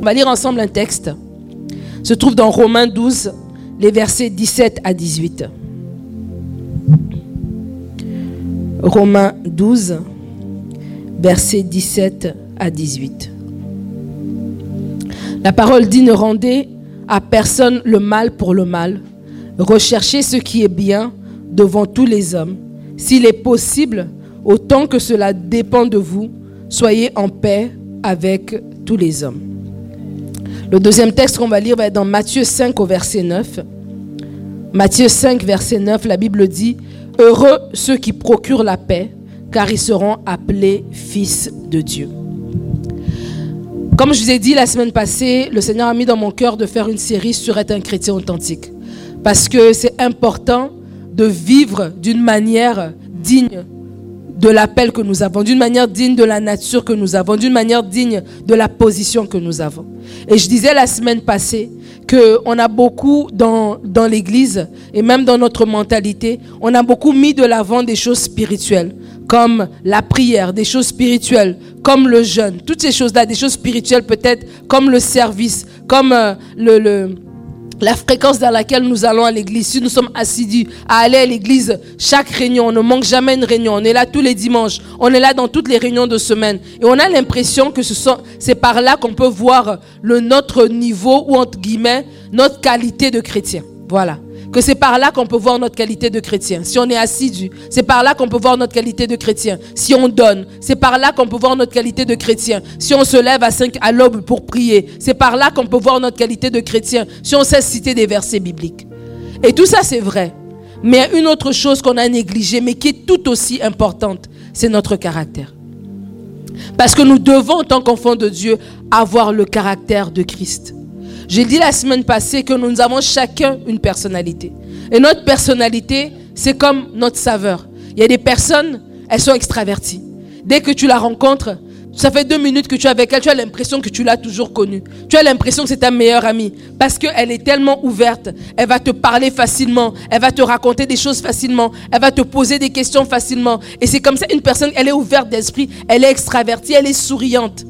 On va lire ensemble un texte. Se trouve dans Romains 12, les versets 17 à 18. Romains 12, versets 17 à 18. La parole dit ne rendez à personne le mal pour le mal. Recherchez ce qui est bien devant tous les hommes. S'il est possible, autant que cela dépend de vous, soyez en paix avec tous les hommes. Le deuxième texte qu'on va lire va être dans Matthieu 5 au verset 9. Matthieu 5, verset 9, la Bible dit, Heureux ceux qui procurent la paix, car ils seront appelés fils de Dieu. Comme je vous ai dit la semaine passée, le Seigneur a mis dans mon cœur de faire une série sur être un chrétien authentique. Parce que c'est important de vivre d'une manière digne de l'appel que nous avons, d'une manière digne de la nature que nous avons, d'une manière digne de la position que nous avons. Et je disais la semaine passée qu'on a beaucoup dans, dans l'Église et même dans notre mentalité, on a beaucoup mis de l'avant des choses spirituelles, comme la prière, des choses spirituelles, comme le jeûne, toutes ces choses-là, des choses spirituelles peut-être, comme le service, comme euh, le, le la fréquence dans laquelle nous allons à l'église, si nous sommes assidus à aller à l'église chaque réunion, on ne manque jamais une réunion, on est là tous les dimanches, on est là dans toutes les réunions de semaine. Et on a l'impression que ce sont, c'est par là qu'on peut voir le, notre niveau ou entre guillemets, notre qualité de chrétien. Voilà que c'est par là qu'on peut voir notre qualité de chrétien. Si on est assidu, c'est par là qu'on peut voir notre qualité de chrétien. Si on donne, c'est par là qu'on peut voir notre qualité de chrétien. Si on se lève à 5 à l'aube pour prier, c'est par là qu'on peut voir notre qualité de chrétien. Si on sait citer des versets bibliques. Et tout ça, c'est vrai. Mais une autre chose qu'on a négligée, mais qui est tout aussi importante, c'est notre caractère. Parce que nous devons, en tant qu'enfants de Dieu, avoir le caractère de Christ. J'ai dit la semaine passée que nous avons chacun une personnalité. Et notre personnalité, c'est comme notre saveur. Il y a des personnes, elles sont extraverties. Dès que tu la rencontres, ça fait deux minutes que tu es avec elle, tu as l'impression que tu l'as toujours connue. Tu as l'impression que c'est ta meilleure amie. Parce qu'elle est tellement ouverte. Elle va te parler facilement. Elle va te raconter des choses facilement. Elle va te poser des questions facilement. Et c'est comme ça, une personne, elle est ouverte d'esprit. Elle est extravertie. Elle est souriante.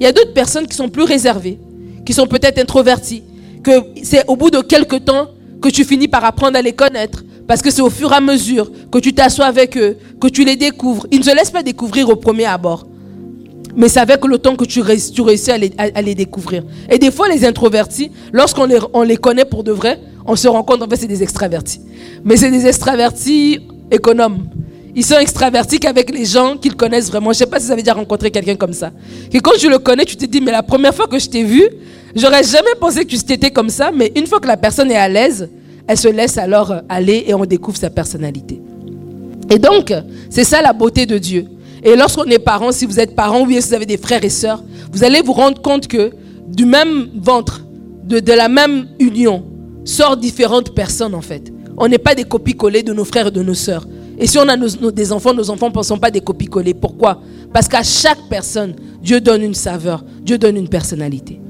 Il y a d'autres personnes qui sont plus réservées qui sont peut-être introvertis, que c'est au bout de quelques temps que tu finis par apprendre à les connaître. Parce que c'est au fur et à mesure que tu t'assois avec eux, que tu les découvres. Ils ne se laissent pas découvrir au premier abord. Mais c'est avec le temps que tu, réussis à les, découvrir. Et des fois, les introvertis, lorsqu'on les, on les connaît pour de vrai, on se rend compte en fait c'est des extravertis. Mais c'est des extravertis économes. Ils sont extravertis qu'avec les gens qu'ils connaissent vraiment. Je ne sais pas si ça veut dire rencontrer quelqu'un comme ça. Que quand tu le connais, tu te dis, mais la première fois que je t'ai vu, j'aurais jamais pensé que tu étais comme ça. Mais une fois que la personne est à l'aise, elle se laisse alors aller et on découvre sa personnalité. Et donc, c'est ça la beauté de Dieu. Et lorsqu'on est parent, si vous êtes parent ou si vous avez des frères et sœurs, vous allez vous rendre compte que du même ventre, de, de la même union, sortent différentes personnes en fait. On n'est pas des copies collées de nos frères et de nos sœurs. Et si on a des enfants, nos enfants ne sont pas des copies-collées. Pourquoi? Parce qu'à chaque personne, Dieu donne une saveur, Dieu donne une personnalité.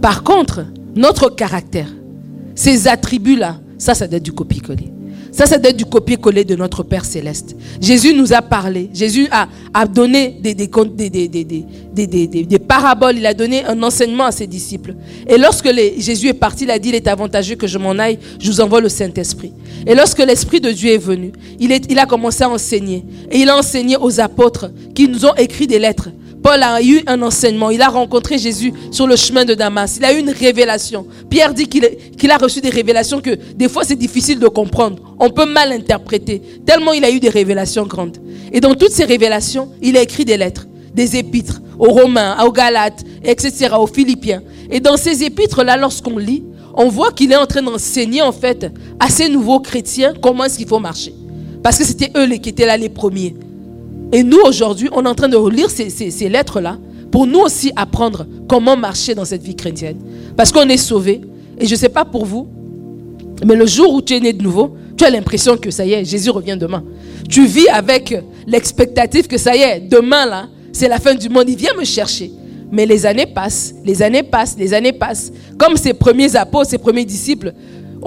Par contre, notre caractère, ces attributs-là, ça, ça doit être du copier-coller. Ça, ça doit être du copier-coller de notre Père céleste. Jésus nous a parlé. Jésus a, a donné des, des, des, des, paraboles. Il a donné un enseignement à ses disciples. Et lorsque Jésus est parti, il a dit, il est avantageux que je m'en aille. Je vous envoie le Saint-Esprit. Et lorsque l'Esprit de Dieu est venu, il a commencé à enseigner. Et il a enseigné aux apôtres qui nous ont écrit des lettres. Paul a eu un enseignement. Il a rencontré Jésus sur le chemin de Damas. Il a eu une révélation. Pierre dit qu'il a reçu des révélations que des fois c'est difficile de comprendre. On peut mal interpréter. Tellement il a eu des révélations grandes. Et dans toutes ces révélations, il a écrit des lettres, des épîtres aux Romains, aux Galates, etc., aux Philippiens. Et dans ces épîtres-là, lorsqu'on lit, on voit qu'il est en train d'enseigner en fait à ces nouveaux chrétiens comment est-ce qu'il faut marcher. Parce que c'était eux qui étaient là les premiers. Et nous, aujourd'hui, on est en train de relire ces, lettres-là pour nous aussi apprendre comment marcher dans cette vie chrétienne. Parce qu'on est sauvé. Et je ne sais pas pour vous, mais le jour où tu es né de nouveau, tu as l'impression que ça y est, Jésus revient demain. Tu vis avec l'expectative que ça y est, demain là, c'est la fin du monde, il vient me chercher. Mais les années passent, les années passent, les années passent. Comme ces premiers apôtres, ces premiers disciples,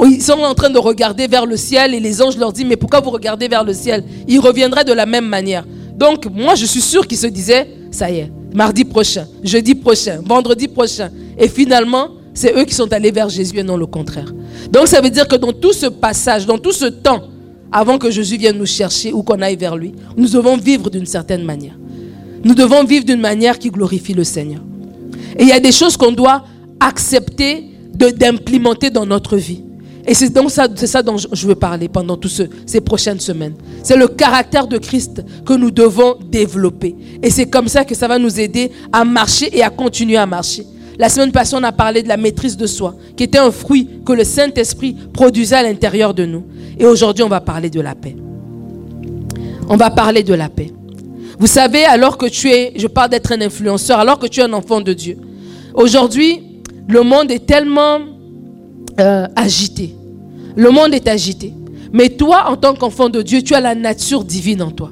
ils sont en train de regarder vers le ciel et les anges leur disent, mais pourquoi vous regardez vers le ciel? Il reviendra de la même manière. Donc, moi, je suis sûr qu'il se disait, ça y est, mardi prochain, jeudi prochain, vendredi prochain. Et finalement, c'est eux qui sont allés vers Jésus et non le contraire. Donc ça veut dire que dans tout ce passage, dans tout ce temps, avant que Jésus vienne nous chercher ou qu'on aille vers lui, nous devons vivre d'une certaine manière. Nous devons vivre d'une manière qui glorifie le Seigneur. Et il y a des choses qu'on doit accepter d'implémenter dans notre vie. Et c'est donc ça, ça dont je veux parler pendant toutes ces prochaines semaines. C'est le caractère de Christ que nous devons développer. Et c'est comme ça que ça va nous aider à marcher et à continuer à marcher. La semaine passée, on a parlé de la maîtrise de soi, qui était un fruit que le Saint-Esprit produisait à l'intérieur de nous. Et aujourd'hui, on va parler de la paix. On va parler de la paix. Vous savez, alors que tu es, je parle d'être un influenceur, alors que tu es un enfant de Dieu. Aujourd'hui, le monde est tellement euh, agité. Le monde est agité. Mais toi, en tant qu'enfant de Dieu, tu as la nature divine en toi.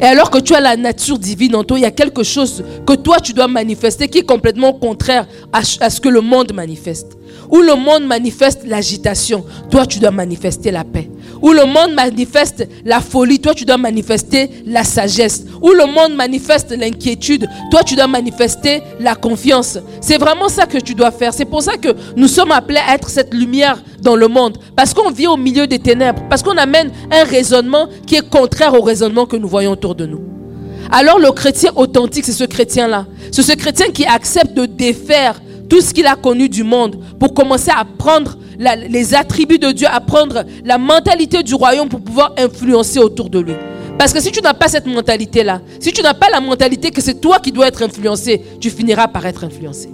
Et alors que tu as la nature divine en toi, il y a quelque chose que toi, tu dois manifester qui est complètement contraire à ce que le monde manifeste. Où le monde manifeste l'agitation, toi tu dois manifester la paix. Où le monde manifeste la folie, toi tu dois manifester la sagesse. Où le monde manifeste l'inquiétude, toi tu dois manifester la confiance. C'est vraiment ça que tu dois faire. C'est pour ça que nous sommes appelés à être cette lumière dans le monde. Parce qu'on vit au milieu des ténèbres. Parce qu'on amène un raisonnement qui est contraire au raisonnement que nous voyons autour de nous. Alors le chrétien authentique, c'est ce chrétien-là. C'est ce chrétien qui accepte de défaire tout ce qu'il a connu du monde pour commencer à prendre les attributs de Dieu, à prendre la mentalité du royaume pour pouvoir influencer autour de lui. Parce que si tu n'as pas cette mentalité-là, si tu n'as pas la mentalité que c'est toi qui dois être influencé, tu finiras par être influencé.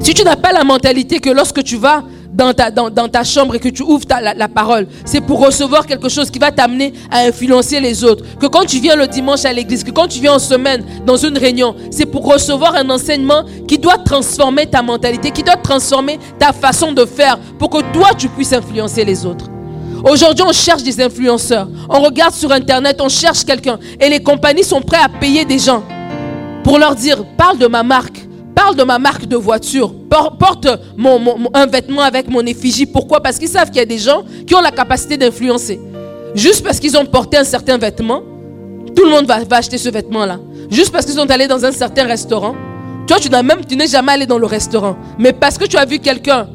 Si tu n'as pas la mentalité que lorsque tu vas dans ta, chambre et que tu ouvres la, parole, c'est pour recevoir quelque chose qui va t'amener à influencer les autres. Que quand tu viens le dimanche à l'église, que quand tu viens en semaine dans une réunion, c'est pour recevoir un enseignement qui doit transformer ta mentalité, qui doit transformer ta façon de faire pour que toi tu puisses influencer les autres. Aujourd'hui, on cherche des influenceurs. On regarde sur Internet, on cherche quelqu'un. Et les compagnies sont prêtes à payer des gens pour leur dire, parle de ma marque parle de ma marque de voiture, porte un vêtement avec mon effigie. Pourquoi? Parce qu'ils savent qu'il y a des gens qui ont la capacité d'influencer. Juste parce qu'ils ont porté un certain vêtement, tout le monde va, acheter ce vêtement-là. Juste parce qu'ils sont allés dans un certain restaurant. Toi, tu n'as même, tu n'es jamais allé dans le restaurant. Mais parce que tu as vu quelqu'un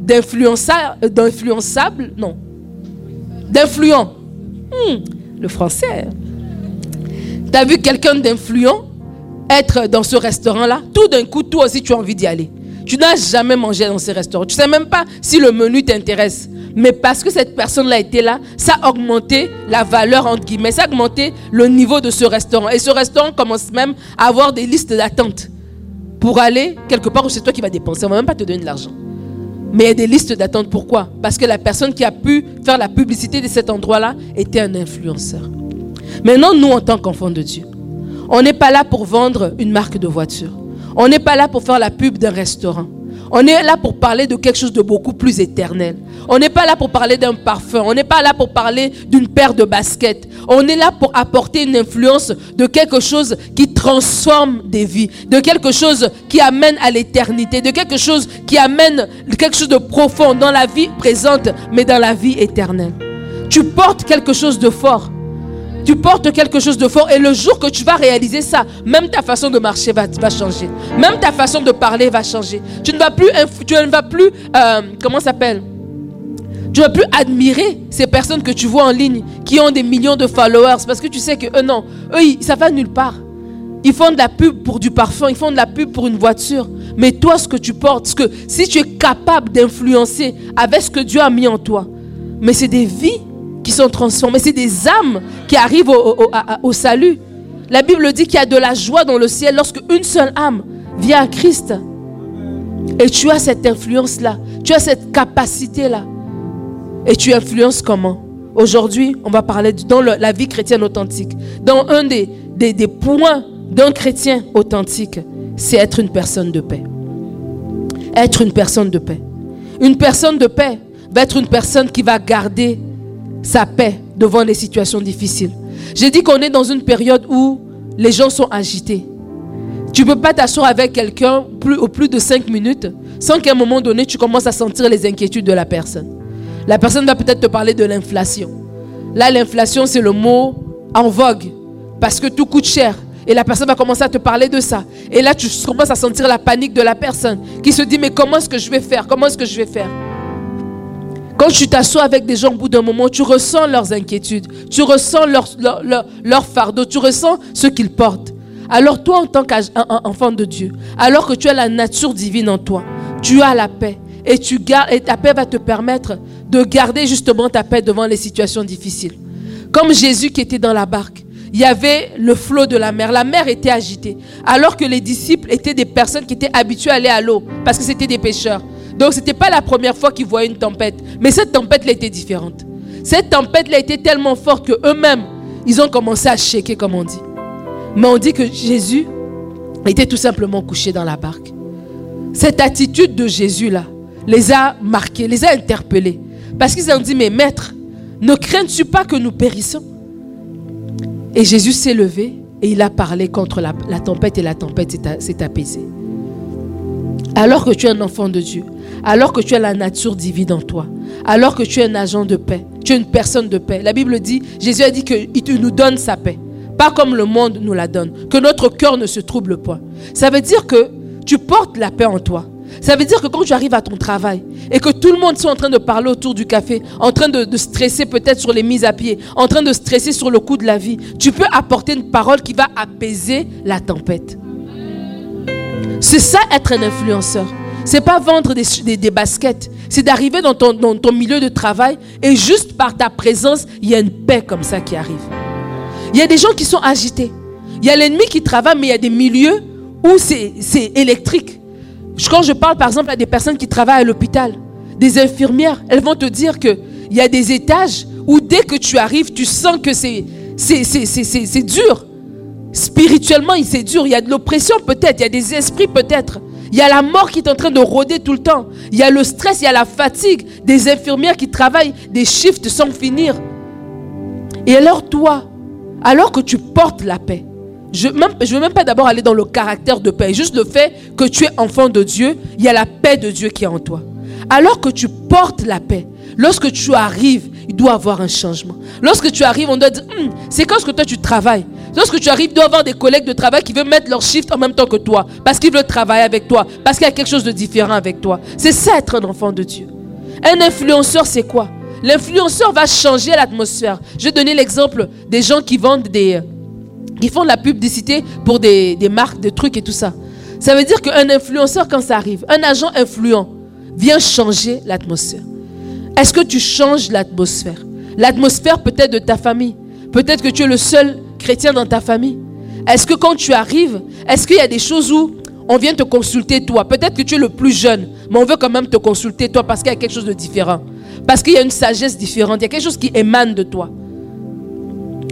d'influençable, non, d'influent. Hmm, le français. Tu as vu quelqu'un d'influent? Être dans ce restaurant-là, tout d'un coup, toi aussi, tu as envie d'y aller. Tu n'as jamais mangé dans ce restaurant. Tu ne sais même pas si le menu t'intéresse. Mais parce que cette personne-là était là, ça a augmenté la valeur, entre guillemets, ça a augmenté le niveau de ce restaurant. Et ce restaurant commence même à avoir des listes d'attente pour aller quelque part où c'est toi qui vas dépenser. On ne va même pas te donner de l'argent. Mais il y a des listes d'attente. Pourquoi? Parce que la personne qui a pu faire la publicité de cet endroit-là était un influenceur. Maintenant, nous, en tant qu'enfants de Dieu, on n'est pas là pour vendre une marque de voiture. On n'est pas là pour faire la pub d'un restaurant. On est là pour parler de quelque chose de beaucoup plus éternel. On n'est pas là pour parler d'un parfum. On n'est pas là pour parler d'une paire de baskets. On est là pour apporter une influence de quelque chose qui transforme des vies, de quelque chose qui amène à l'éternité, de quelque chose qui amène quelque chose de profond dans la vie présente, mais dans la vie éternelle. Tu portes quelque chose de fort. Tu portes quelque chose de fort et le jour que tu vas réaliser ça, même ta façon de marcher va, changer. Même ta façon de parler va changer. Tu ne vas plus, tu ne euh, comment s'appelle? Tu ne vas plus admirer ces personnes que tu vois en ligne qui ont des millions de followers parce que tu sais que eux non, eux ça va nulle part. Ils font de la pub pour du parfum, ils font de la pub pour une voiture. Mais toi, ce que tu portes, ce que, si tu es capable d'influencer avec ce que Dieu a mis en toi, mais c'est des vies qui sont transformés. C'est des âmes qui arrivent au, salut. La Bible dit qu'il y a de la joie dans le ciel lorsque une seule âme vient à Christ. Et tu as cette influence-là. Tu as cette capacité-là. Et tu influences comment? Aujourd'hui, on va parler dans la vie chrétienne authentique. Dans un des points d'un chrétien authentique, c'est être une personne de paix. Être une personne de paix. Une personne de paix va être une personne qui va garder sa paix devant les situations difficiles. J'ai dit qu'on est dans une période où les gens sont agités. Tu ne peux pas t'asseoir avec quelqu'un plus, au plus de cinq minutes sans qu'à un moment donné, tu commences à sentir les inquiétudes de la personne. La personne va peut-être te parler de l'inflation. Là, l'inflation, c'est le mot en vogue parce que tout coûte cher. Et la personne va commencer à te parler de ça. Et là, tu commences à sentir la panique de la personne qui se dit, mais comment est-ce que je vais faire? Comment est-ce que je vais faire? Quand tu t'assois avec des gens au bout d'un moment, tu ressens leurs inquiétudes, tu ressens leur, fardeau, tu ressens ce qu'ils portent. Alors toi, en tant qu'enfant de Dieu, alors que tu as la nature divine en toi, tu as la paix. Et, et ta paix va te permettre de garder justement ta paix devant les situations difficiles. Comme Jésus qui était dans la barque il y avait le flot de la mer. La mer était agitée. Alors que les disciples étaient des personnes qui étaient habituées à aller à l'eau parce que c'était des pêcheurs. Donc ce n'était pas la première fois qu'ils voyaient une tempête. Mais cette tempête-là était différente. Cette tempête-là était tellement forte qu'eux-mêmes, ils ont commencé à shaker, comme on dit. Mais on dit que Jésus était tout simplement couché dans la barque. Cette attitude de Jésus-là les a marqués, les a interpellés. Parce qu'ils ont dit, mais maître, ne crains-tu pas que nous périssons? Et Jésus s'est levé et il a parlé contre la, tempête et la tempête s'est apaisée. Alors que tu es un enfant de Dieu, alors que tu as la nature divine en toi, alors que tu es un agent de paix, tu es une personne de paix. La Bible dit, Jésus a dit qu'il nous donne sa paix, pas comme le monde nous la donne, que notre cœur ne se trouble point. Ça veut dire que tu portes la paix en toi. Ça veut dire que quand tu arrives à ton travail et que tout le monde soit en train de parler autour du café, en train de, stresser peut-être sur les mises à pied, en train de stresser sur le coût de la vie, tu peux apporter une parole qui va apaiser la tempête. C'est ça être un influenceur. C'est pas vendre des, baskets. C'est d'arriver dans ton, dans ton milieu de travail et juste par ta présence, il y a une paix comme ça qui arrive. Il y a des gens qui sont agités. Il y a l'ennemi qui travaille, mais il y a des milieux où c'est électrique. Quand je parle par exemple à des personnes qui travaillent à l'hôpital, des infirmières, elles vont te dire qu'il y a des étages où dès que tu arrives, tu sens que c'est, c'est, dur. Spirituellement, c'est dur. Il y a de l'oppression peut-être, il y a des esprits peut-être. Il y a la mort qui est en train de rôder tout le temps. Il y a le stress, il y a la fatigue des infirmières qui travaillent des shifts sans finir. Et alors toi, alors que tu portes la paix, je ne veux même pas d'abord aller dans le caractère de paix. Juste le fait que tu es enfant de Dieu, il y a la paix de Dieu qui est en toi. Alors que tu portes la paix, lorsque tu arrives, il doit avoir un changement. Lorsque tu arrives, on doit dire, hum, c'est quand que toi tu travailles? Lorsque tu arrives, il doit y avoir des collègues de travail qui veulent mettre leur shift en même temps que toi. Parce qu'ils veulent travailler avec toi. Parce qu'il y a quelque chose de différent avec toi. C'est ça être un enfant de Dieu. Un influenceur, c'est quoi? L'influenceur va changer l'atmosphère. Je vais donner l'exemple des gens qui vendent des, qui font de la publicité pour des, marques, des trucs et tout ça. Ça veut dire qu'un influenceur, quand ça arrive, un agent influent, vient changer l'atmosphère. Est-ce que tu changes l'atmosphère? L'atmosphère peut-être de ta famille. Peut-être que tu es le seul chrétien dans ta famille. Est-ce que quand tu arrives, est-ce qu'il y a des choses où on vient te consulter toi? Peut-être que tu es le plus jeune, mais on veut quand même te consulter toi parce qu'il y a quelque chose de différent. Parce qu'il y a une sagesse différente, il y a quelque chose qui émane de toi.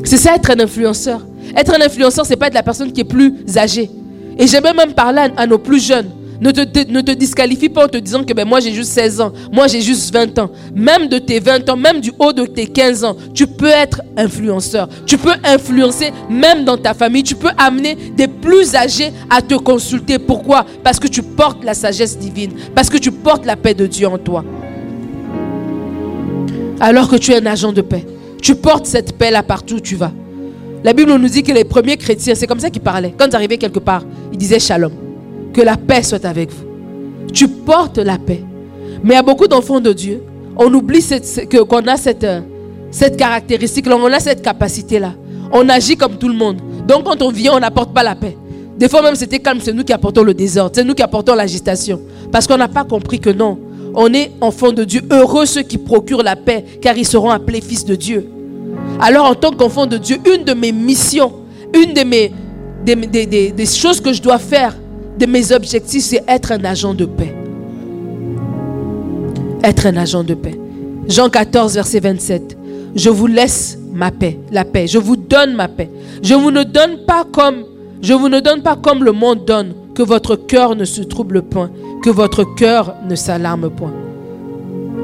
C'est ça être un influenceur. Être un influenceur, c'est pas être la personne qui est plus âgée. Et j'aimerais même parler à, nos plus jeunes. Ne te, disqualifie pas en te disant que ben, moi j'ai juste 16 ans, moi j'ai juste 20 ans. Même de tes 20 ans, même du haut de tes 15 ans, tu peux être influenceur. Tu peux influencer même dans ta famille. Tu peux amener des plus âgés à te consulter. Pourquoi? Parce que tu portes la sagesse divine. Parce que tu portes la paix de Dieu en toi. Alors que tu es un agent de paix. Tu portes cette paix-là partout où tu vas. La Bible nous dit que les premiers chrétiens, c'est comme ça qu'ils parlaient. Quand ils arrivaient quelque part, ils disaient shalom. Que la paix soit avec vous. Tu portes la paix. Mais à beaucoup d'enfants de Dieu, on oublie qu'on a cette, euh, cette caractéristique-là, on a cette capacité-là. On agit comme tout le monde. Donc quand on vient, on n'apporte pas la paix. Des fois même c'était calme, c'est nous qui apportons le désordre, c'est nous qui apportons l'agitation. Parce qu'on n'a pas compris que non, on est enfant de Dieu. Heureux ceux qui procurent la paix, car ils seront appelés fils de Dieu. Alors en tant qu'enfant de Dieu, une de mes missions, une des, choses que je dois faire, de mes objectifs, c'est être un agent de paix. Être un agent de paix. Jean 14, verset 27. Je vous laisse ma paix, la paix. Je vous donne ma paix. Je vous ne donne pas comme je vous ne donne pas comme le monde donne, que votre cœur ne se trouble point, que votre cœur ne s'alarme point.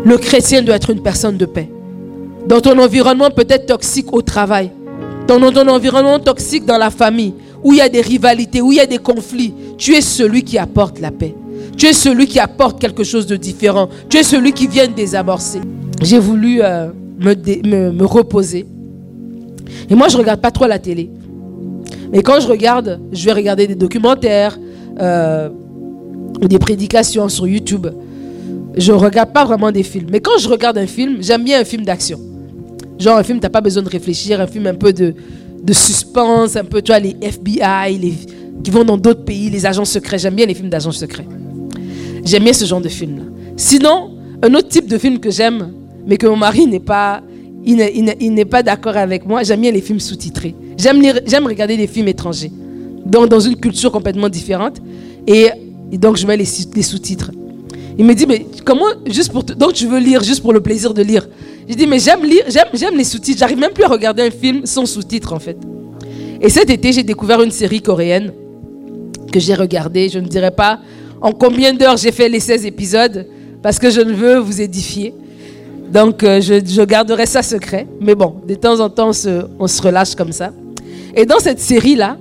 Le chrétien doit être une personne de paix dans ton environnement peut-être toxique au travail, dans ton environnement toxique dans la famille, où il y a des rivalités, où il y a des conflits, tu es celui qui apporte la paix. Tu es celui qui apporte quelque chose de différent. Tu es celui qui vient désamorcer. J'ai voulu euh, me, me, reposer. Et moi, je ne regarde pas trop la télé. Mais quand je regarde, je vais regarder des documentaires euh, ou des prédications sur YouTube. Je ne regarde pas vraiment des films. Mais quand je regarde un film, j'aime bien un film d'action. Genre un film, tu n'as pas besoin de réfléchir, un film un peu de, de suspense, un peu, tu vois, les FBI, les, qui vont dans d'autres pays, les agents secrets. J'aime bien les films d'agents secrets. J'aime bien ce genre de film-là. Sinon, un autre type de film que j'aime, mais que mon mari n'est pas, il pas d'accord avec moi, j'aime bien les films sous-titrés. J'aime, regarder des films étrangers, dans une culture complètement différente. Et, donc, je mets les, les sous-titres. Il me dit, mais comment, juste pour, donc tu veux lire juste pour le plaisir de lire. J'ai dit, mais j'aime lire, j'aime, les sous-titres. J'arrive même plus à regarder un film sans sous-titres, en fait. Et cet été, j'ai découvert une série coréenne que j'ai regardée. Je ne dirais pas en combien d'heures j'ai fait les 16 épisodes, parce que je ne veux vous édifier. Donc, euh, je, garderai ça secret. Mais bon, de temps en temps, on se, relâche comme ça. Et dans cette série-là,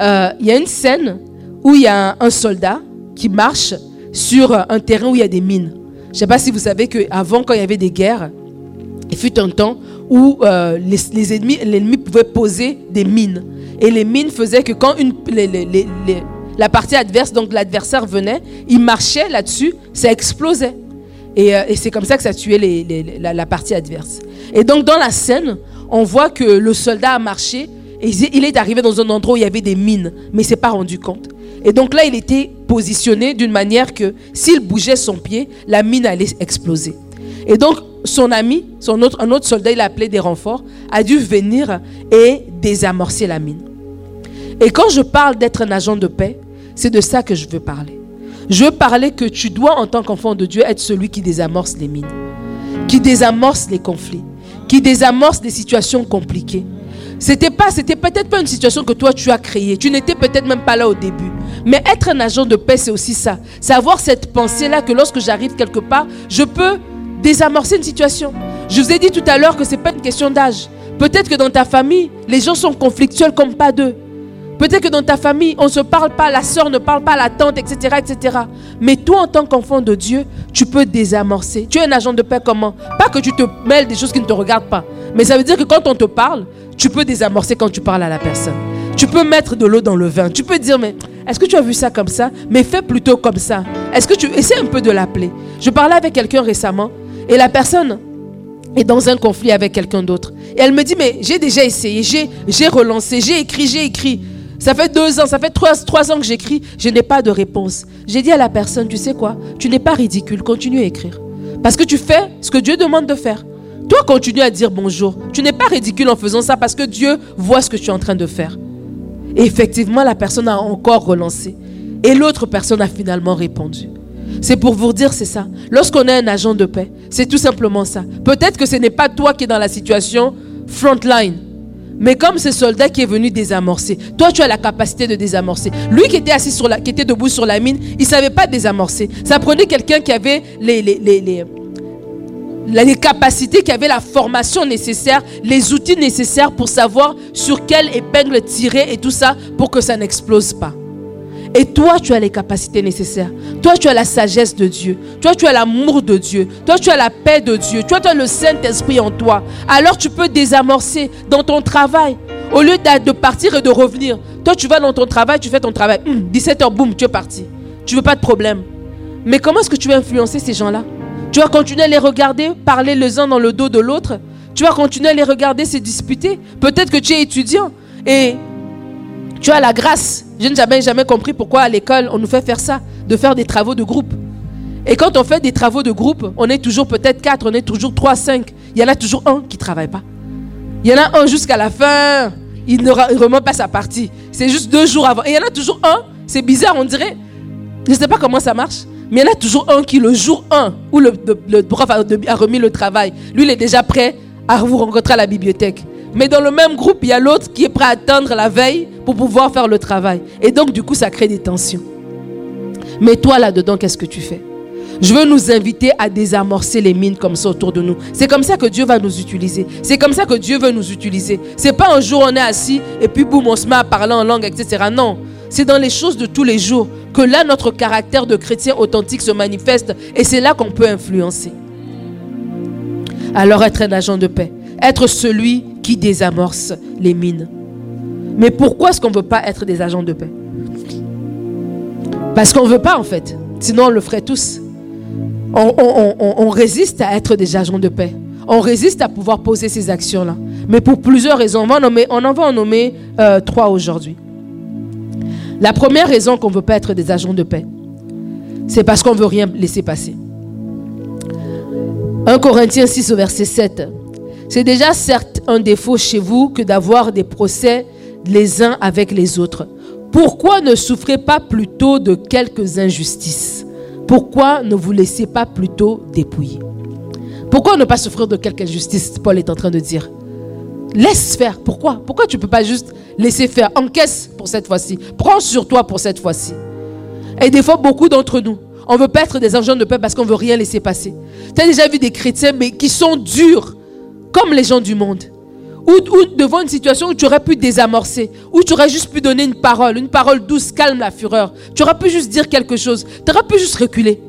euh, il y a une scène où il y a un, soldat qui marche sur un terrain où il y a des mines. Je ne sais pas si vous savez qu'avant, quand il y avait des guerres, il fut un temps où euh, les, ennemis, l'ennemi pouvait poser des mines. Et les mines faisaient que quand la partie adverse, donc l'adversaire venait, il marchait là-dessus, ça explosait. Et, euh, c'est comme ça que ça tuait la, partie adverse. Et donc dans la scène, on voit que le soldat a marché et il est arrivé dans un endroit où il y avait des mines, mais il s'est pas rendu compte. Et donc là, il était positionné d'une manière que s'il bougeait son pied, la mine allait exploser. Et donc, son ami, son autre, un autre soldat, il a appelé des renforts, a dû venir et désamorcer la mine. Et quand je parle d'être un agent de paix, c'est de ça que je veux parler. Je veux parler que tu dois, en tant qu'enfant de Dieu, être celui qui désamorce les mines, qui désamorce les conflits, qui désamorce des situations compliquées. C'était pas, c'était peut-être pas une situation que toi tu as créée. Tu n'étais peut-être même pas là au début. Mais être un agent de paix, c'est aussi ça. C'est avoir cette pensée-là que lorsque j'arrive quelque part, je peux désamorcer une situation. Je vous ai dit tout à l'heure que ce n'est pas une question d'âge. Peut-être que dans ta famille, les gens sont conflictuels comme pas deux. Peut-être que dans ta famille, on ne se parle pas, la soeur ne parle pas, la tante, etc., etc. Mais toi, en tant qu'enfant de Dieu, tu peux désamorcer. Tu es un agent de paix comment? Pas que tu te mêles des choses qui ne te regardent pas. Mais ça veut dire que quand on te parle, tu peux désamorcer quand tu parles à la personne. Tu peux mettre de l'eau dans le vin. Tu peux dire, mais est-ce que tu as vu ça comme ça? Mais fais plutôt comme ça. Est-ce que tu essaies un peu de l'appeler Je parlais avec quelqu'un récemment et la personne est dans un conflit avec quelqu'un d'autre. Et elle me dit, mais j'ai déjà essayé, j'ai relancé, j'ai écrit, j'ai écrit. Ça fait deux ans, ça fait trois, ans que j'écris, je n'ai pas de réponse. J'ai dit à la personne, tu sais quoi, tu n'es pas ridicule, continue à écrire. Parce que tu fais ce que Dieu demande de faire. Toi, continue à dire bonjour. Tu n'es pas ridicule en faisant ça parce que Dieu voit ce que tu es en train de faire. Et effectivement, la personne a encore relancé. Et l'autre personne a finalement répondu. C'est pour vous dire, c'est ça. Lorsqu'on est un agent de paix, c'est tout simplement ça. Peut-être que ce n'est pas toi qui es dans la situation frontline. Mais comme ce soldat qui est venu désamorcer, toi tu as la capacité de désamorcer. Lui qui était assis sur la, qui était debout sur la mine, il savait pas désamorcer. Ça prenait quelqu'un qui avait les, capacités, qui avait la formation nécessaire, les outils nécessaires pour savoir sur quelle épingle tirer et tout ça pour que ça n'explose pas. Et toi, tu as les capacités nécessaires. Toi, tu as la sagesse de Dieu. Toi, tu as l'amour de Dieu. Toi, tu as la paix de Dieu. Toi, tu as le Saint-Esprit en toi. Alors, tu peux désamorcer dans ton travail. Au lieu de partir et de revenir. Toi, tu vas dans ton travail, tu fais ton travail. 17h, hum, boum, tu es parti. Tu veux pas de problème. Mais comment est-ce que tu vas influencer ces gens-là? Tu vas continuer à les regarder, parler les uns dans le dos de l'autre? Tu vas continuer à les regarder se disputer? Peut-être que tu es étudiant et tu as la grâce. Je n'ai jamais, compris pourquoi à l'école on nous fait faire ça, de faire des travaux de groupe. Et quand on fait des travaux de groupe, on est toujours peut-être quatre, on est toujours trois, cinq. Il y en a toujours un qui ne travaille pas. Il y en a un jusqu'à la fin, il ne remonte pas sa partie. C'est juste deux jours avant. Et il y en a toujours un, c'est bizarre, on dirait. Je ne sais pas comment ça marche. Mais il y en a toujours un qui, le jour 1, où le, prof a remis le travail, lui, il est déjà prêt à vous rencontrer à la bibliothèque. Mais dans le même groupe, il y a l'autre qui est prêt à attendre la veille pour pouvoir faire le travail. Et donc, du coup, ça crée des tensions. Mais toi, là-dedans, qu'est-ce que tu fais? Je veux nous inviter à désamorcer les mines comme ça autour de nous. C'est comme ça que Dieu va nous utiliser. C'est comme ça que Dieu veut nous utiliser. C'est pas un jour on est assis et puis boum, on se met à parler en langue, etc. Non. C'est dans les choses de tous les jours que là, notre caractère de chrétien authentique se manifeste et c'est là qu'on peut influencer. Alors être un agent de paix, être celui qui désamorce les mines. Mais pourquoi est-ce qu'on ne veut pas être des agents de paix? Parce qu'on ne veut pas en fait. Sinon, on le ferait tous. On, résiste à être des agents de paix. On résiste à pouvoir poser ces actions-là. Mais pour plusieurs raisons. On, en va en nommer euh, trois aujourd'hui. La première raison qu'on ne veut pas être des agents de paix, c'est parce qu'on ne veut rien laisser passer. 1 Corinthiens 6 au verset 7. C'est déjà un défaut chez vous que d'avoir des procès les uns avec les autres. Pourquoi ne souffrez pas plutôt de quelques injustices? Pourquoi ne vous laissez pas plutôt dépouiller? Pourquoi ne pas souffrir de quelques injustices? Paul est en train de dire. Laisse faire. Pourquoi? Pourquoi tu ne peux pas juste laisser faire? Encaisse pour cette fois-ci. Prends sur toi pour cette fois-ci. Et des fois, beaucoup d'entre nous, on veut pas être des agents de paix parce qu'on veut rien laisser passer. Tu as déjà vu des chrétiens mais qui sont durs comme les gens du monde. Ou, devant une situation où tu aurais pu désamorcer, où tu aurais juste pu donner une parole, une parole douce, calme la fureur. Tu aurais pu juste dire quelque chose. Tu aurais pu juste reculer.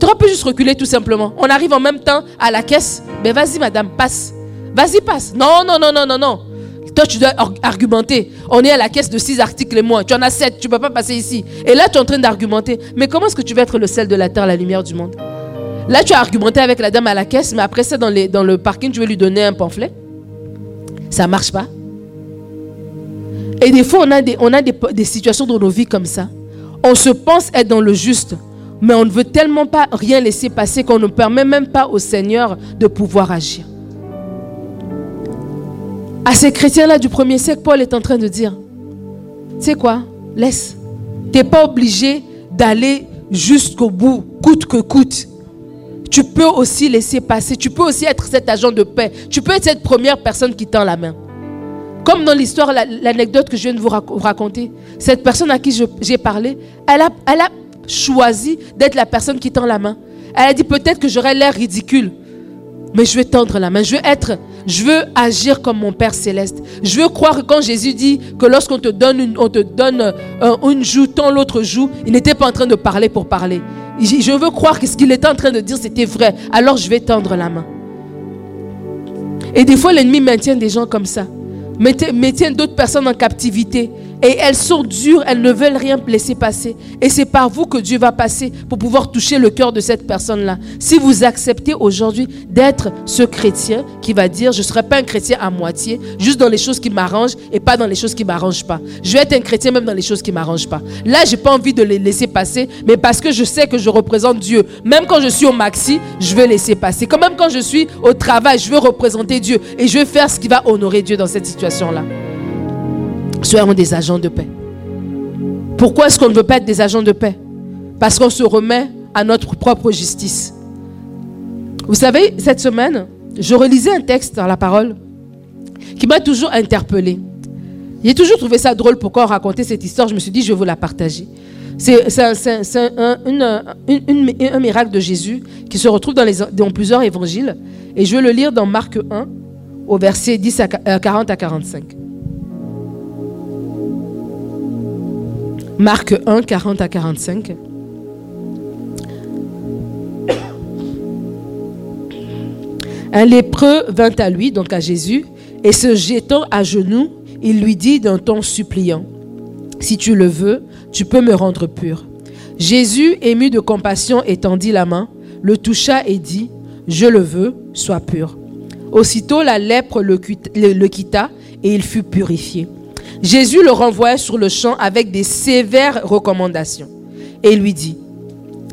Tu aurais pu juste reculer tout simplement. On arrive en même temps à la caisse. Mais vas-y madame, passe. Vas-y, passe. Non, non, non, non, non, non. Toi, tu dois argumenter. On est à la caisse de 6 articles et moins. Tu en as 7. Tu ne peux pas passer ici. Et là, tu es en train d'argumenter. Mais comment est-ce que tu veux être le sel de la terre, la lumière du monde? Là, tu as argumenté avec la dame à la caisse, mais après ça, dans, le parking, tu veux lui donner un pamphlet. Ça ne marche pas. Et des fois, on a, des situations dans nos vies comme ça. On se pense être dans le juste, mais on ne veut tellement pas rien laisser passer qu'on ne permet même pas au Seigneur de pouvoir agir. À ces chrétiens-là du premier siècle, Paul est en train de dire, tu sais quoi, laisse. Tu n'es pas obligé d'aller jusqu'au bout, coûte que coûte. Tu peux aussi laisser passer. Tu peux aussi être cet agent de paix. Tu peux être cette première personne qui tend la main. Comme dans l'histoire, l'anecdote que je viens de vous raconter. Cette personne à qui j'ai parlé, elle a, choisi d'être la personne qui tend la main. Elle a dit peut-être que j'aurais l'air ridicule. Mais je vais tendre la main. Je veux être, je veux agir comme mon Père céleste. Je veux croire que quand Jésus dit que lorsqu'on te donne une, on te donne euh, une joue, tant l'autre joue, il n'était pas en train de parler pour parler. Je veux croire que ce qu'il était en train de dire, c'était vrai. Alors je vais tendre la main. Et des fois, l'ennemi maintient des gens comme ça. Maintient d'autres personnes en captivité. Et elles sont dures, elles ne veulent rien laisser passer. Et c'est par vous que Dieu va passer pour pouvoir toucher le cœur de cette personne-là. Si vous acceptez aujourd'hui d'être ce chrétien qui va dire, je ne serai pas un chrétien à moitié, juste dans les choses qui m'arrangent et pas dans les choses qui ne m'arrangent pas. Je vais être un chrétien même dans les choses qui ne m'arrangent pas. Là, je n'ai pas envie de les laisser passer, mais parce que je sais que je représente Dieu. Même quand je suis au maxi, je vais laisser passer. Quand même quand je suis au travail, je veux représenter Dieu et je vais faire ce qui va honorer Dieu dans cette situation-là. Soyons des agents de paix. Pourquoi est-ce qu'on ne veut pas être des agents de paix? Parce qu'on se remet à notre propre justice. Vous savez, cette semaine, je relisais un texte dans la parole qui m'a toujours interpellé. J'ai toujours trouvé ça drôle pourquoi raconter cette histoire. Je me suis dit, je vais vous la partager. C'est un, miracle de Jésus qui se retrouve dans, plusieurs évangiles. Et je vais le lire dans Marc 1, au verset 10 à, 40 à 45. Marc 1, 40 à 45. Un lépreux vint à lui, donc à Jésus, et se jetant à genoux, il lui dit d'un ton suppliant, Si tu le veux, tu peux me rendre pur. Jésus, ému de compassion, étendit la main, le toucha et dit, Je le veux, sois pur. Aussitôt la lèpre le, quitta et il fut purifié. Jésus le renvoya sur le champ avec des sévères recommandations et lui dit,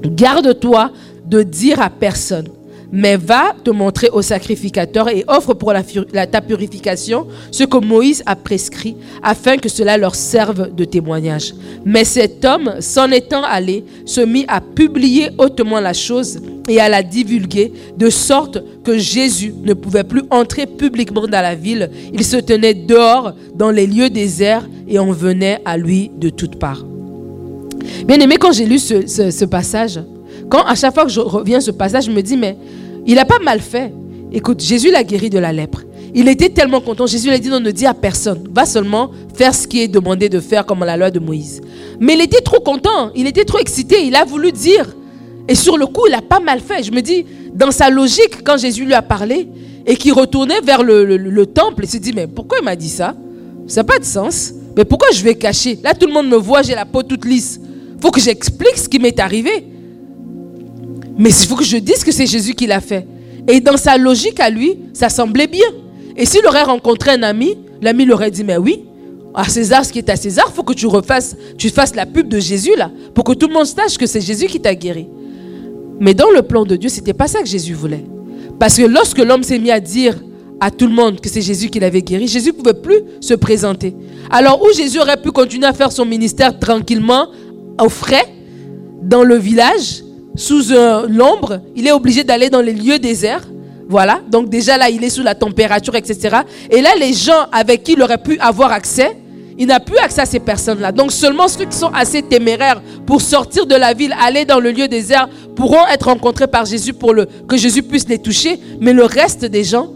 garde-toi de dire à personne, mais va te montrer au sacrificateur et offre pour la, ta purification ce que Moïse a prescrit, afin que cela leur serve de témoignage. Mais cet homme, s'en étant allé, se mit à publier hautement la chose et à la divulguer, de sorte que Jésus ne pouvait plus entrer publiquement dans la ville. Il se tenait dehors dans les lieux déserts et on venait à lui de toutes parts. Bien aimé, quand j'ai lu ce, passage, quand à chaque fois que je reviens à ce passage, je me dis, mais il n'a pas mal fait. Écoute, Jésus l'a guéri de la lèpre. Il était tellement content. Jésus lui a dit non, ne dis à personne. Va seulement faire ce qui est demandé de faire comme la loi de Moïse. Mais il était trop content. Il était trop excité. Il a voulu dire. Et sur le coup, il a pas mal fait. Je me dis, dans sa logique, quand Jésus lui a parlé et qu'il retournait vers le, temple, il s'est dit, mais pourquoi il m'a dit ça? Ça n'a pas de sens. Mais pourquoi je vais cacher? Là, tout le monde me voit, j'ai la peau toute lisse. faut que j'explique ce qui m'est arrivé. Mais il faut que je dise que c'est Jésus qui l'a fait. Et dans sa logique à lui, ça semblait bien. Et s'il aurait rencontré un ami, l'ami lui aurait dit, mais oui, à César ce qui est à César, il faut que tu refasses, tu fasses la pub de Jésus là, pour que tout le monde sache que c'est Jésus qui t'a guéri. Mais dans le plan de Dieu, ce n'était pas ça que Jésus voulait. Parce que lorsque l'homme s'est mis à dire à tout le monde que c'est Jésus qui l'avait guéri, Jésus ne pouvait plus se présenter. Alors où Jésus aurait pu continuer à faire son ministère tranquillement, au frais, dans le village, sous euh, l'ombre, il est obligé d'aller dans les lieux déserts. Voilà, donc déjà là, il est sous la température, etc. Et là, les gens avec qui il aurait pu avoir accès, il n'a plus accès à ces personnes-là. Donc seulement ceux qui sont assez téméraires pour sortir de la ville, aller dans le lieu désert, pourront être rencontrés par Jésus pour le, que Jésus puisse les toucher. Mais le reste des gens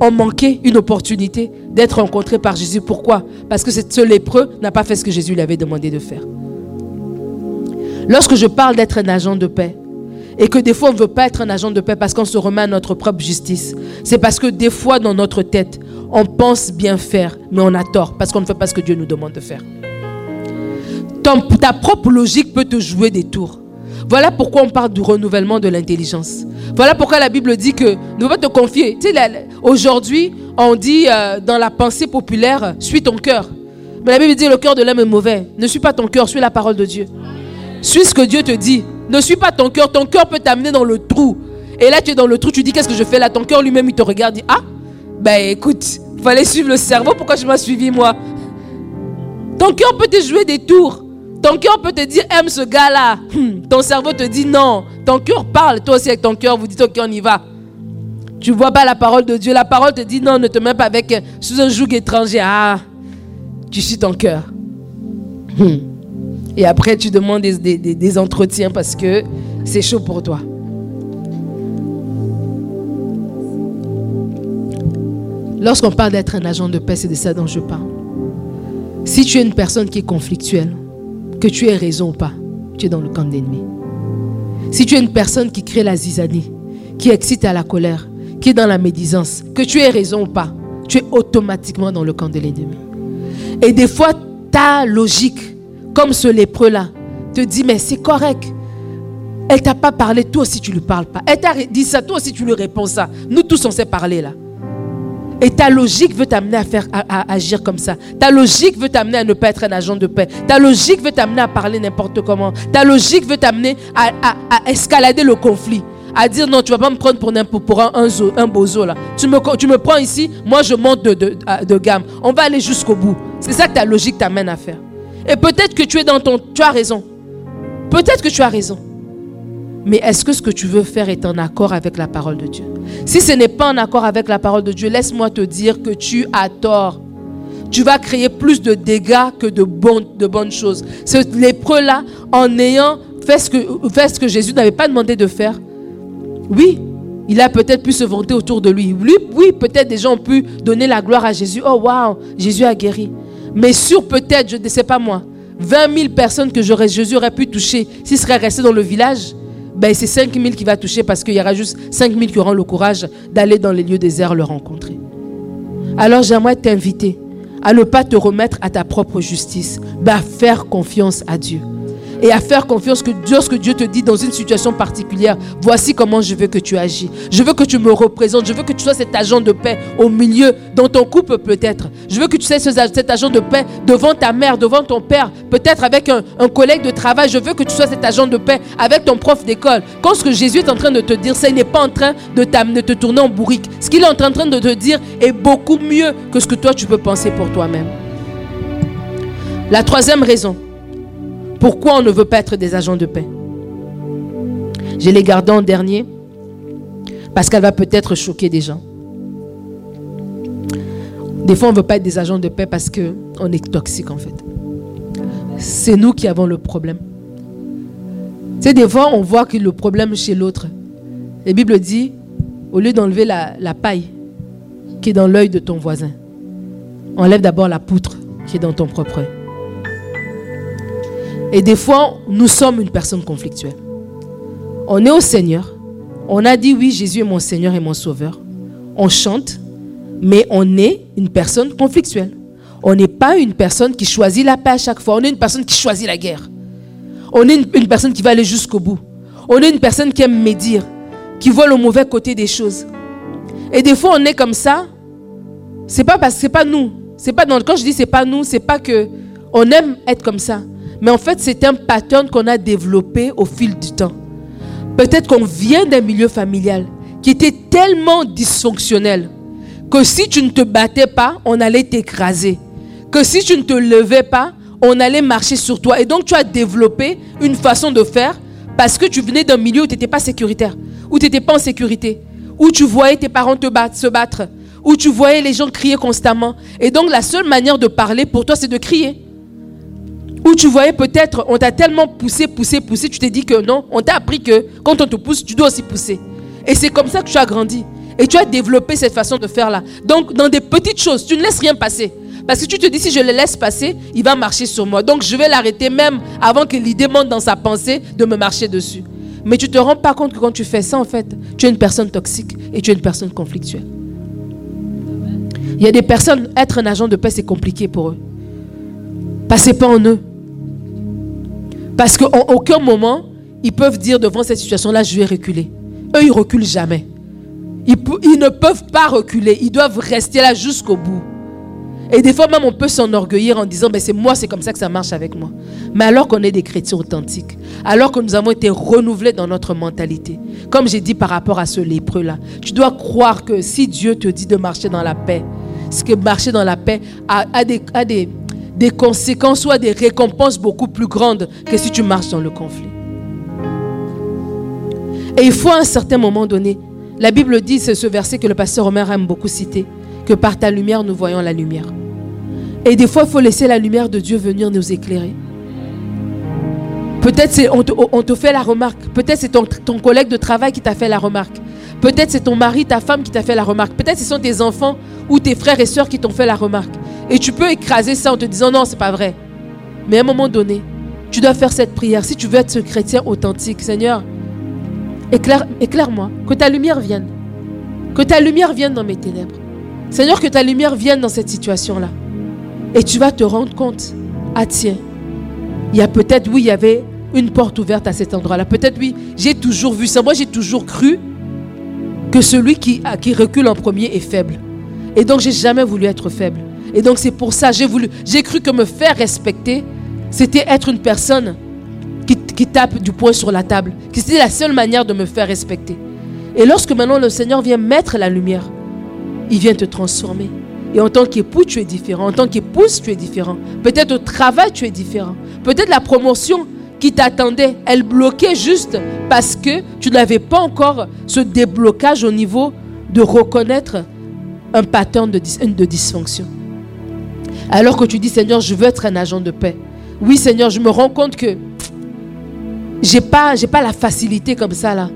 ont manqué une opportunité d'être rencontrés par Jésus. Pourquoi? Parce que ce lépreux n'a pas fait ce que Jésus lui avait demandé de faire. Lorsque je parle d'être un agent de paix, et que des fois on ne veut pas être un agent de paix parce qu'on se remet à notre propre justice, c'est parce que des fois dans notre tête, on pense bien faire, mais on a tort parce qu'on ne fait pas ce que Dieu nous demande de faire. ta propre logique peut te jouer des tours. Voilà pourquoi on parle du renouvellement de l'intelligence. Voilà pourquoi la Bible dit que ne va te confier. aujourd'hui, on dit euh, dans la pensée populaire, suis ton cœur. Mais la Bible dit le cœur de l'homme est mauvais. Ne suis pas ton cœur, suis la parole de Dieu. Suis ce que Dieu te dit. Ne suis pas ton cœur. Ton cœur peut t'amener dans le trou. Et là, tu es dans le trou, tu dis qu'est-ce que je fais là? Ton cœur lui-même, il te regarde, dit Ah, ben écoute, il fallait suivre le cerveau, pourquoi je m'as suivi moi? Ton cœur peut te jouer des tours. Ton cœur peut te dire aime ce gars-là. Hmm. Ton cerveau te dit non. Ton cœur parle, toi aussi avec ton cœur, vous dites ok, on y va. Tu vois pas la parole de Dieu. La parole te dit non, ne te mets pas avec sous un joug étranger. Ah, tu suis ton cœur. Hmm. Et après, tu demandes des, entretiens parce que c'est chaud pour toi. Lorsqu'on parle d'être un agent de paix, c'est de ça dont je parle. Si tu es une personne qui est conflictuelle, que tu aies raison ou pas, tu es dans le camp de l'ennemi. Si tu es une personne qui crée la zizanie, qui excite à la colère, qui est dans la médisance, que tu aies raison ou pas, tu es automatiquement dans le camp de l'ennemi. Et des fois, ta logique comme ce lépreux-là, te dit, mais c'est correct. Elle t'a pas parlé, toi aussi tu lui parles pas. Elle t'a dit ça, toi aussi tu lui réponds ça. Nous tous on s'est parlé là. Et ta logique veut t'amener à, faire, à, agir comme ça. Ta logique veut t'amener à ne pas être un agent de paix. Ta logique veut t'amener à parler n'importe comment. Ta logique veut t'amener à, escalader le conflit. À dire non, tu vas pas me prendre pour, un, un, bozo là. Tu me, prends ici, moi je monte de gamme. On va aller jusqu'au bout. C'est ça que ta logique t'amène à faire. Et peut-être que tu es dans ton... Tu as raison. Peut-être que tu as raison. Mais est-ce que ce que tu veux faire est en accord avec la parole de Dieu? Si ce n'est pas en accord avec la parole de Dieu, laisse-moi te dire que tu as tort. Tu vas créer plus de dégâts que de, bonnes choses. Ce lépreux-là, en ayant fait ce, que, fait ce que Jésus n'avait pas demandé de faire, oui, il a peut-être pu se vanter autour de lui. lui oui, peut-être des gens ont pu donner la gloire à Jésus. Oh, waouh, Jésus a guéri. Mais sur peut-être, je ne sais pas moi, 20 000 personnes que Jésus aurait pu toucher s'il serait resté dans le village, ben c'est 5 000 qui va toucher parce qu'il y aura juste 5 000 qui auront le courage d'aller dans les lieux déserts le rencontrer. Alors j'aimerais t'inviter à ne pas te remettre à ta propre justice, mais à faire confiance à Dieu et à faire confiance que lorsque Dieu te dit dans une situation particulière, voici comment je veux que tu agis. Je veux que tu me représentes. Je veux que tu sois cet agent de paix au milieu, dans ton couple peut-être. Je veux que tu sois cet agent de paix devant ta mère, devant ton père, peut-être avec un, collègue de travail. Je veux que tu sois cet agent de paix avec ton prof d'école. Quand ce que Jésus est en train de te dire, ça, il n'est pas en train de te tourner en bourrique. Ce qu'il est en train de te dire est beaucoup mieux que ce que toi tu peux penser pour toi-même. La troisième raison, pourquoi on ne veut pas être des agents de paix? Je l'ai gardé en dernier parce qu'elle va peut-être choquer des gens. Des fois, on ne veut pas être des agents de paix parce qu'on est toxique en fait. C'est nous qui avons le problème. Tu sais, des fois, on voit que le problème chez l'autre. La Bible dit, au lieu d'enlever la, la paille qui est dans l'œil de ton voisin, enlève d'abord la poutre qui est dans ton propre œil. Et des fois, nous sommes une personne conflictuelle. On est au Seigneur. On a dit oui, Jésus est mon Seigneur et mon Sauveur. On chante, mais on est une personne conflictuelle. On n'est pas une personne qui choisit la paix à chaque fois. On est une personne qui choisit la guerre. On est une, personne qui va aller jusqu'au bout. On est une personne qui aime médire, qui voit le mauvais côté des choses. Et des fois, on est comme ça. C'est pas parce que c'est pas nous. C'est pas quand je dis c'est pas nous, c'est pas que on aime être comme ça. Mais en fait, c'est un pattern qu'on a développé au fil du temps. Peut-être qu'on vient d'un milieu familial qui était tellement dysfonctionnel que si tu ne te battais pas, on allait t'écraser. Que si tu ne te levais pas, on allait marcher sur toi. Et donc tu as développé une façon de faire parce que tu venais d'un milieu où tu n'étais pas sécuritaire, où tu n'étais pas en sécurité, où tu voyais tes parents se battre, où tu voyais les gens crier constamment. Et donc la seule manière de parler pour toi, c'est de crier. Où tu voyais peut-être, on t'a tellement poussé, poussé, poussé, tu t'es dit que non, on t'a appris que quand on te pousse, tu dois aussi pousser. Et c'est comme ça que tu as grandi. Et tu as développé cette façon de faire là. Donc dans des petites choses, tu ne laisses rien passer. Parce que tu te dis, si je le laisse passer, il va marcher sur moi. Donc je vais l'arrêter même avant que l'idée monte dans sa pensée de me marcher dessus. Mais tu ne te rends pas compte que quand tu fais ça, en fait, tu es une personne toxique et tu es une personne conflictuelle. Il y a des personnes, être un agent de paix, c'est compliqué pour eux. Passez pas en eux. Parce qu'en aucun moment, ils peuvent dire devant cette situation-là, je vais reculer. Eux, ils reculent jamais. Ils, ne peuvent pas reculer. Ils doivent rester là jusqu'au bout. Et des fois même on peut s'enorgueillir en disant, ben c'est moi, c'est comme ça que ça marche avec moi. Mais alors qu'on est des chrétiens authentiques, alors que nous avons été renouvelés dans notre mentalité, comme j'ai dit par rapport à ce lépreux-là, tu dois croire que si Dieu te dit de marcher dans la paix, ce que marcher dans la paix a, des, des conséquences a des récompenses beaucoup plus grandes que si tu marches dans le conflit. Et il faut à un certain moment donné, la Bible dit, c'est ce verset que le pasteur Romain aime beaucoup citer, que par ta lumière nous voyons la lumière. Et des fois, il faut laisser la lumière de Dieu venir nous éclairer. Peut-être on, te, fait la remarque. Peut-être c'est ton collègue de travail qui t'a fait la remarque. Peut-être c'est ton mari, ta femme qui t'a fait la remarque. Peut-être ce sont tes enfants ou tes frères et sœurs qui t'ont fait la remarque. Et tu peux écraser ça en te disant non, c'est pas vrai. Mais à un moment donné, tu dois faire cette prière. Si tu veux être ce chrétien authentique, Seigneur, éclaire, éclaire-moi, que ta lumière vienne. Que ta lumière vienne dans mes ténèbres. Seigneur, que ta lumière vienne dans cette situation-là. Et tu vas te rendre compte, ah tiens, il y a peut-être, oui, il y avait une porte ouverte à cet endroit-là. Peut-être, oui, j'ai toujours vu ça. Moi, j'ai toujours cru que celui qui, qui recule en premier est faible. Et donc, j'ai jamais voulu être faible. Et donc, c'est pour ça, j'ai voulu, j'ai cru que me faire respecter, c'était être une personne qui, qui tape du poing sur la table. Que c'était la seule manière de me faire respecter. Et lorsque maintenant le Seigneur vient mettre la lumière, il vient te transformer. Et en tant qu'époux, tu es différent. En tant qu'épouse, tu es différent. Peut-être au travail, tu es différent. Peut-être la promotion qui t'attendait, elle bloquait juste parce que tu n'avais pas encore ce déblocage au niveau de reconnaître un pattern de, dysfonction. Alors que tu dis, Seigneur, je veux être un agent de paix. Oui, Seigneur, je me rends compte que j'ai pas, j'ai pas la facilité comme ça là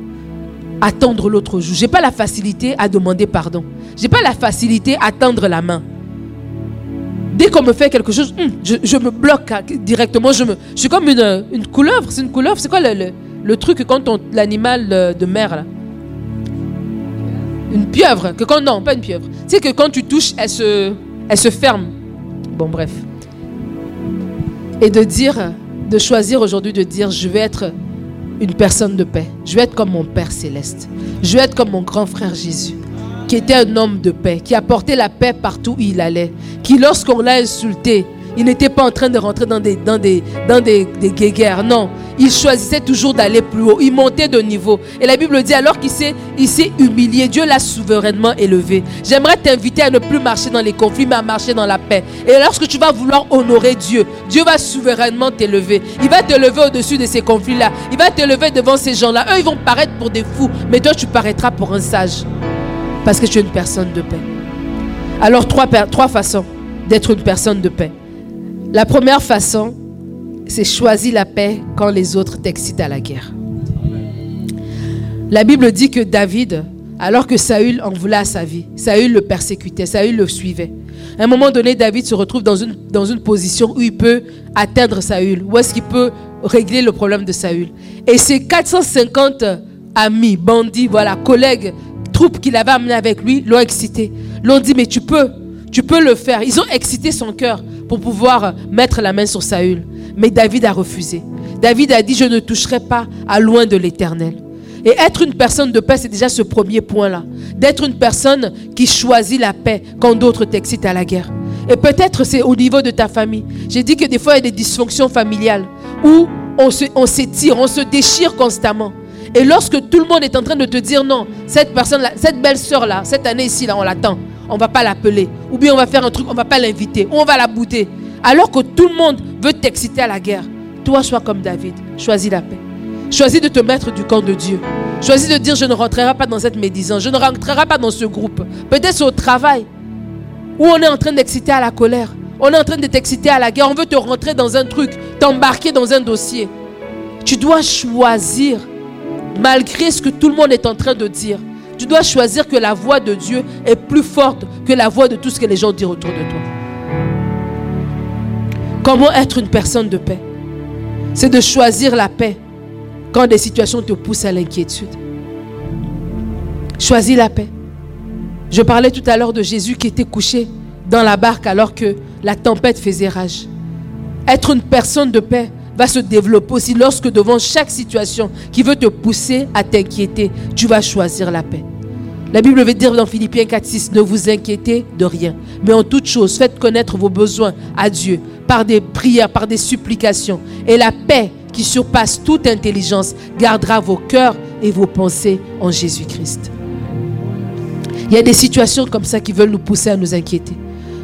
attendre l'autre jour. J'ai pas la facilité à demander pardon. J'ai pas la facilité à tendre la main. Dès qu'on me fait quelque chose, hum, je, me bloque directement. Je, me, je suis comme une, une couleuvre. C'est une couleuvre. C'est quoi le, le, truc quand on l'animal de mer là? Une pieuvre. Que quand non, pas une pieuvre. Tu sais que quand tu touches, elle se, elle se ferme. Bon bref. Et de dire, de choisir aujourd'hui de dire, je vais être une personne de paix. Je vais être comme mon Père céleste. Je vais être comme mon grand frère Jésus, qui était un homme de paix, qui apportait la paix partout où il allait, qui lorsqu'on l'a insulté, il n'était pas en train de rentrer dans des, dans des, guéguerres. Non. Il choisissait toujours d'aller plus haut. Il montait de niveau. Et la Bible dit alors qu'il s'est, il s'est humilié, Dieu l'a souverainement élevé. J'aimerais t'inviter à ne plus marcher dans les conflits, mais à marcher dans la paix. Et lorsque tu vas vouloir honorer Dieu, Dieu va souverainement t'élever. Il va te lever au-dessus de ces conflits-là. Il va te lever devant ces gens-là. Eux, ils vont paraître pour des fous. Mais toi, tu paraîtras pour un sage. Parce que tu es une personne de paix. Alors, trois, trois façons d'être une personne de paix. La première façon, c'est choisir la paix quand les autres t'excitent à la guerre. La Bible dit que David, alors que Saül en voulait à sa vie, Saül le persécutait, Saül le suivait. À un moment donné, David se retrouve dans une, dans une position où il peut atteindre Saül, où est-ce qu'il peut régler le problème de Saül. Et ses 450 amis, bandits, voilà, collègues, troupes qu'il avait amenés avec lui, l'ont excité. L'ont dit, mais tu peux, Tu peux le faire. Ils ont excité son cœur pour pouvoir mettre la main sur Saül. Mais David a refusé. David a dit, je ne toucherai pas à loin de l'éternel. Et être une personne de paix, c'est déjà ce premier point-là. D'être une personne qui choisit la paix quand d'autres t'excitent à la guerre. Et peut-être c'est au niveau de ta famille. J'ai dit que des fois, il y a des dysfonctions familiales où on s'étire, on se déchire constamment. Et lorsque tout le monde est en train de te dire non, cette personne-là, cette belle-sœur-là, cette année ici, là, on l'attend, on ne va pas l'appeler. Ou bien on va faire un truc, on ne va pas l'inviter. Ou on va la bouter. Alors que tout le monde veut t'exciter à la guerre. Toi, sois comme David. Choisis la paix. Choisis de te mettre du camp de Dieu. Choisis de dire je ne rentrerai pas dans cette médisance. Je ne rentrerai pas dans ce groupe. Peut-être au travail où on est en train d'exciter à la colère. On est en train de t'exciter à la guerre. On veut te rentrer dans un truc, t'embarquer dans un dossier. Tu dois choisir, malgré ce que tout le monde est en train de dire, tu dois choisir que la voix de Dieu est plus forte que la voix de tout ce que les gens disent autour de toi. Comment être une personne de paix? C'est de choisir la paix quand des situations te poussent à l'inquiétude. Choisis la paix. Je parlais tout à l'heure de Jésus qui était couché dans la barque alors que la tempête faisait rage. Être une personne de paix va se développer aussi lorsque devant chaque situation qui veut te pousser à t'inquiéter, tu vas choisir la paix. La Bible veut dire dans Philippiens 4, 6, ne vous inquiétez de rien, mais en toute chose, faites connaître vos besoins à Dieu par des prières, par des supplications. Et la paix qui surpasse toute intelligence gardera vos cœurs et vos pensées en Jésus-Christ. Il y a des situations comme ça qui veulent nous pousser à nous inquiéter.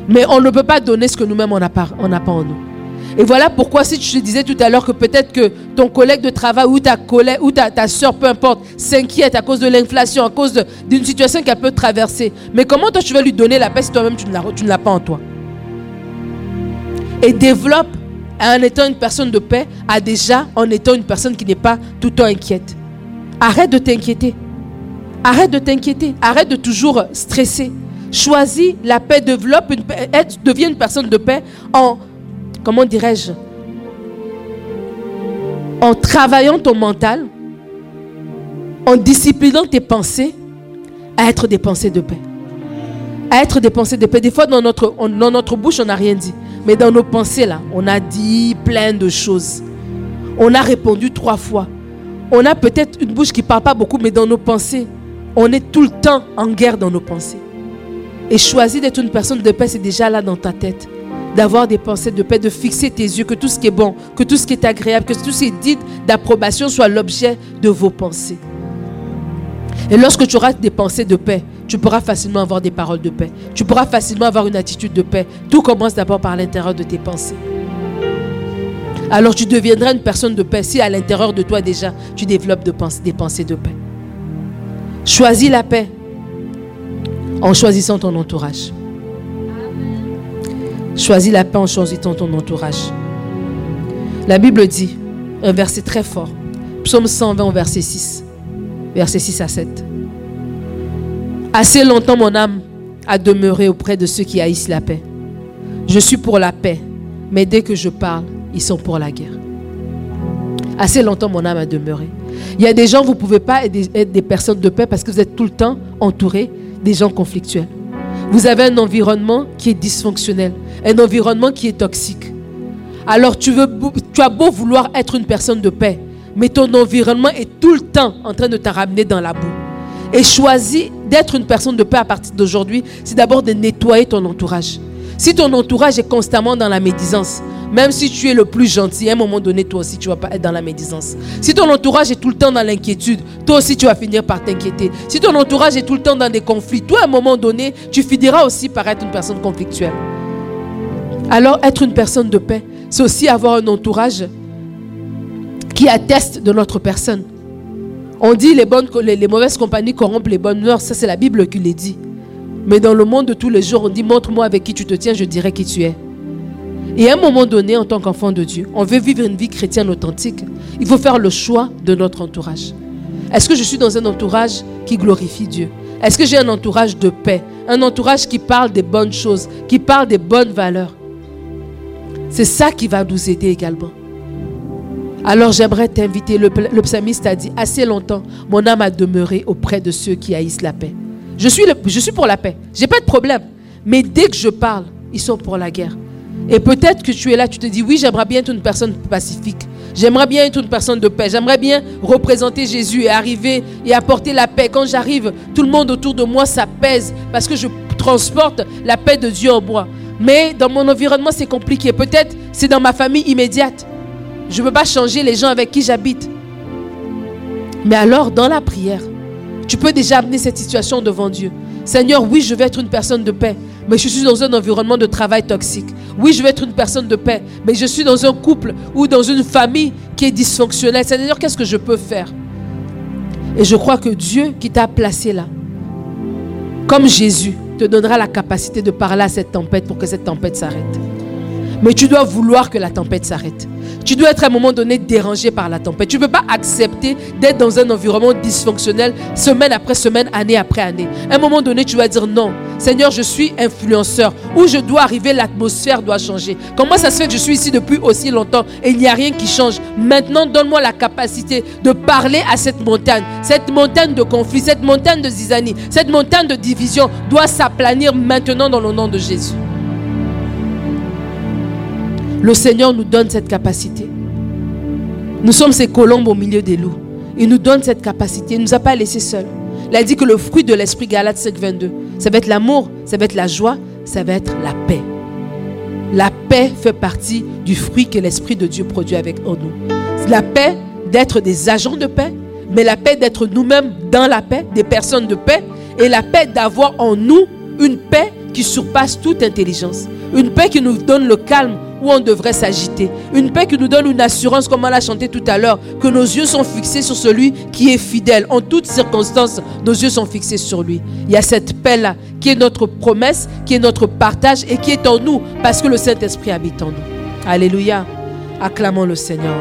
Mais on ne peut pas donner ce que nous-mêmes on n'a pas en nous. Et voilà pourquoi, si tu te disais tout à l'heure que peut-être que ton collègue de travail ou ta collègue ou ta, ta soeur, peu importe, s'inquiète à cause de l'inflation, à cause d'une situation qu'elle peut traverser. Mais comment toi tu vas lui donner la paix si toi-même tu ne l'as pas en toi? Et développe en étant une personne de paix, à déjà en étant une personne qui n'est pas tout le temps inquiète. Arrête de t'inquiéter. Arrête de t'inquiéter. Arrête de toujours stresser. Choisis la paix, développe paix, deviens une personne de paix en comment dirais-je, en travaillant ton mental, en disciplinant tes pensées à être des pensées de paix. À être des pensées de paix. Des fois, dans notre, bouche, on n'a rien dit. Mais dans nos pensées, là, on a dit plein de choses. On a répondu trois fois. On a peut-être une bouche qui ne parle pas beaucoup, mais dans nos pensées, on est tout le temps en guerre dans nos pensées. Et choisir d'être une personne de paix, c'est déjà là dans ta tête d'avoir des pensées de paix, de fixer tes yeux, que tout ce qui est bon, que tout ce qui est agréable, que tout ce qui est dit d'approbation soit l'objet de vos pensées. Et lorsque tu auras des pensées de paix, tu pourras facilement avoir des paroles de paix. Tu pourras facilement avoir une attitude de paix. Tout commence d'abord par l'intérieur de tes pensées. Alors tu deviendras une personne de paix si à l'intérieur de toi déjà tu développes des pensées de paix. Choisis la paix en choisissant ton entourage. Choisis la paix en choisissant ton entourage. La Bible dit, un verset très fort, Psaume 120, verset 6, verset 6 à 7. Assez longtemps mon âme a demeuré auprès de ceux qui haïssent la paix. Je suis pour la paix, mais dès que je parle, ils sont pour la guerre. Assez longtemps mon âme a demeuré. Il y a des gens, vous ne pouvez pas être des personnes de paix parce que vous êtes tout le temps entouré des gens conflictuels. Vous avez un environnement qui est dysfonctionnel, un environnement qui est toxique. Alors tu, veux, tu as beau vouloir être une personne de paix, mais ton environnement est tout le temps en train de te ramener dans la boue. Et choisis d'être une personne de paix à partir d'aujourd'hui, c'est d'abord de nettoyer ton entourage. Si ton entourage est constamment dans la médisance, même si tu es le plus gentil, à un moment donné, toi aussi, tu vas pas être dans la médisance. Si ton entourage est tout le temps dans l'inquiétude, toi aussi, tu vas finir par t'inquiéter. Si ton entourage est tout le temps dans des conflits, toi, à un moment donné, tu finiras aussi par être une personne conflictuelle. Alors, être une personne de paix, c'est aussi avoir un entourage qui atteste de notre personne. On dit les, bonnes, les, mauvaises compagnies corrompent les bonnes mœurs. Ça, c'est la Bible qui le dit. Mais dans le monde de tous les jours, on dit montre-moi avec qui tu te tiens, je dirai qui tu es. Et à un moment donné, en tant qu'enfant de Dieu, on veut vivre une vie chrétienne authentique. Il faut faire le choix de notre entourage. Est-ce que je suis dans un entourage qui glorifie Dieu? Est-ce que j'ai un entourage de paix? Un entourage qui parle des bonnes choses, qui parle des bonnes valeurs? C'est ça qui va nous aider également. Alors j'aimerais t'inviter, le, psalmiste a dit, assez longtemps, mon âme a demeuré auprès de ceux qui haïssent la paix. Je suis, pour la paix, je n'ai pas de problème. Mais dès que je parle, ils sont pour la guerre. Et peut-être que tu es là, tu te dis, oui, j'aimerais bien être une personne pacifique. J'aimerais bien être une personne de paix. J'aimerais bien représenter Jésus et arriver et apporter la paix. Quand j'arrive, tout le monde autour de moi s'apaise parce que je transporte la paix de Dieu en moi. Mais dans mon environnement, c'est compliqué. Peut-être c'est dans ma famille immédiate. Je ne peux pas changer les gens avec qui j'habite. Mais alors, dans la prière, tu peux déjà amener cette situation devant Dieu. Seigneur, oui, je veux être une personne de paix, mais je suis dans un environnement de travail toxique. Oui, je veux être une personne de paix, mais je suis dans un couple ou dans une famille qui est dysfonctionnelle. Seigneur, qu'est-ce que je peux faire? Et je crois que Dieu qui t'a placé là, comme Jésus, te donnera la capacité de parler à cette tempête pour que cette tempête s'arrête. Mais tu dois vouloir que la tempête s'arrête. Tu dois être à un moment donné dérangé par la tempête. Tu ne peux pas accepter d'être dans un environnement dysfonctionnel semaine après semaine, année après année. À un moment donné, tu vas dire non. Seigneur, je suis influenceur. Où je dois arriver, l'atmosphère doit changer. Comment ça se fait que je suis ici depuis aussi longtemps et il n'y a rien qui change? Maintenant, donne-moi la capacité de parler à cette montagne. Cette montagne de conflit, cette montagne de zizanie, cette montagne de division doit s'aplanir maintenant dans le nom de Jésus. Le Seigneur nous donne cette capacité. Nous sommes ces colombes au milieu des loups. Il nous donne cette capacité. Il ne nous a pas laissés seuls. Il a dit que le fruit de l'esprit, Galate 5, 22, ça va être l'amour, ça va être la joie, ça va être la paix. La paix fait partie du fruit que l'Esprit de Dieu produit avec en nous. La paix d'être des agents de paix, mais la paix d'être nous-mêmes dans la paix, des personnes de paix, et la paix d'avoir en nous une paix qui surpasse toute intelligence. Une paix qui nous donne le calme où on devrait s'agiter. Une paix qui nous donne une assurance, comme on l'a chanté tout à l'heure, que nos yeux sont fixés sur celui qui est fidèle. En toutes circonstances, nos yeux sont fixés sur lui. Il y a cette paix-là qui est notre promesse, qui est notre partage et qui est en nous parce que le Saint-Esprit habite en nous. Alléluia. Acclamons le Seigneur.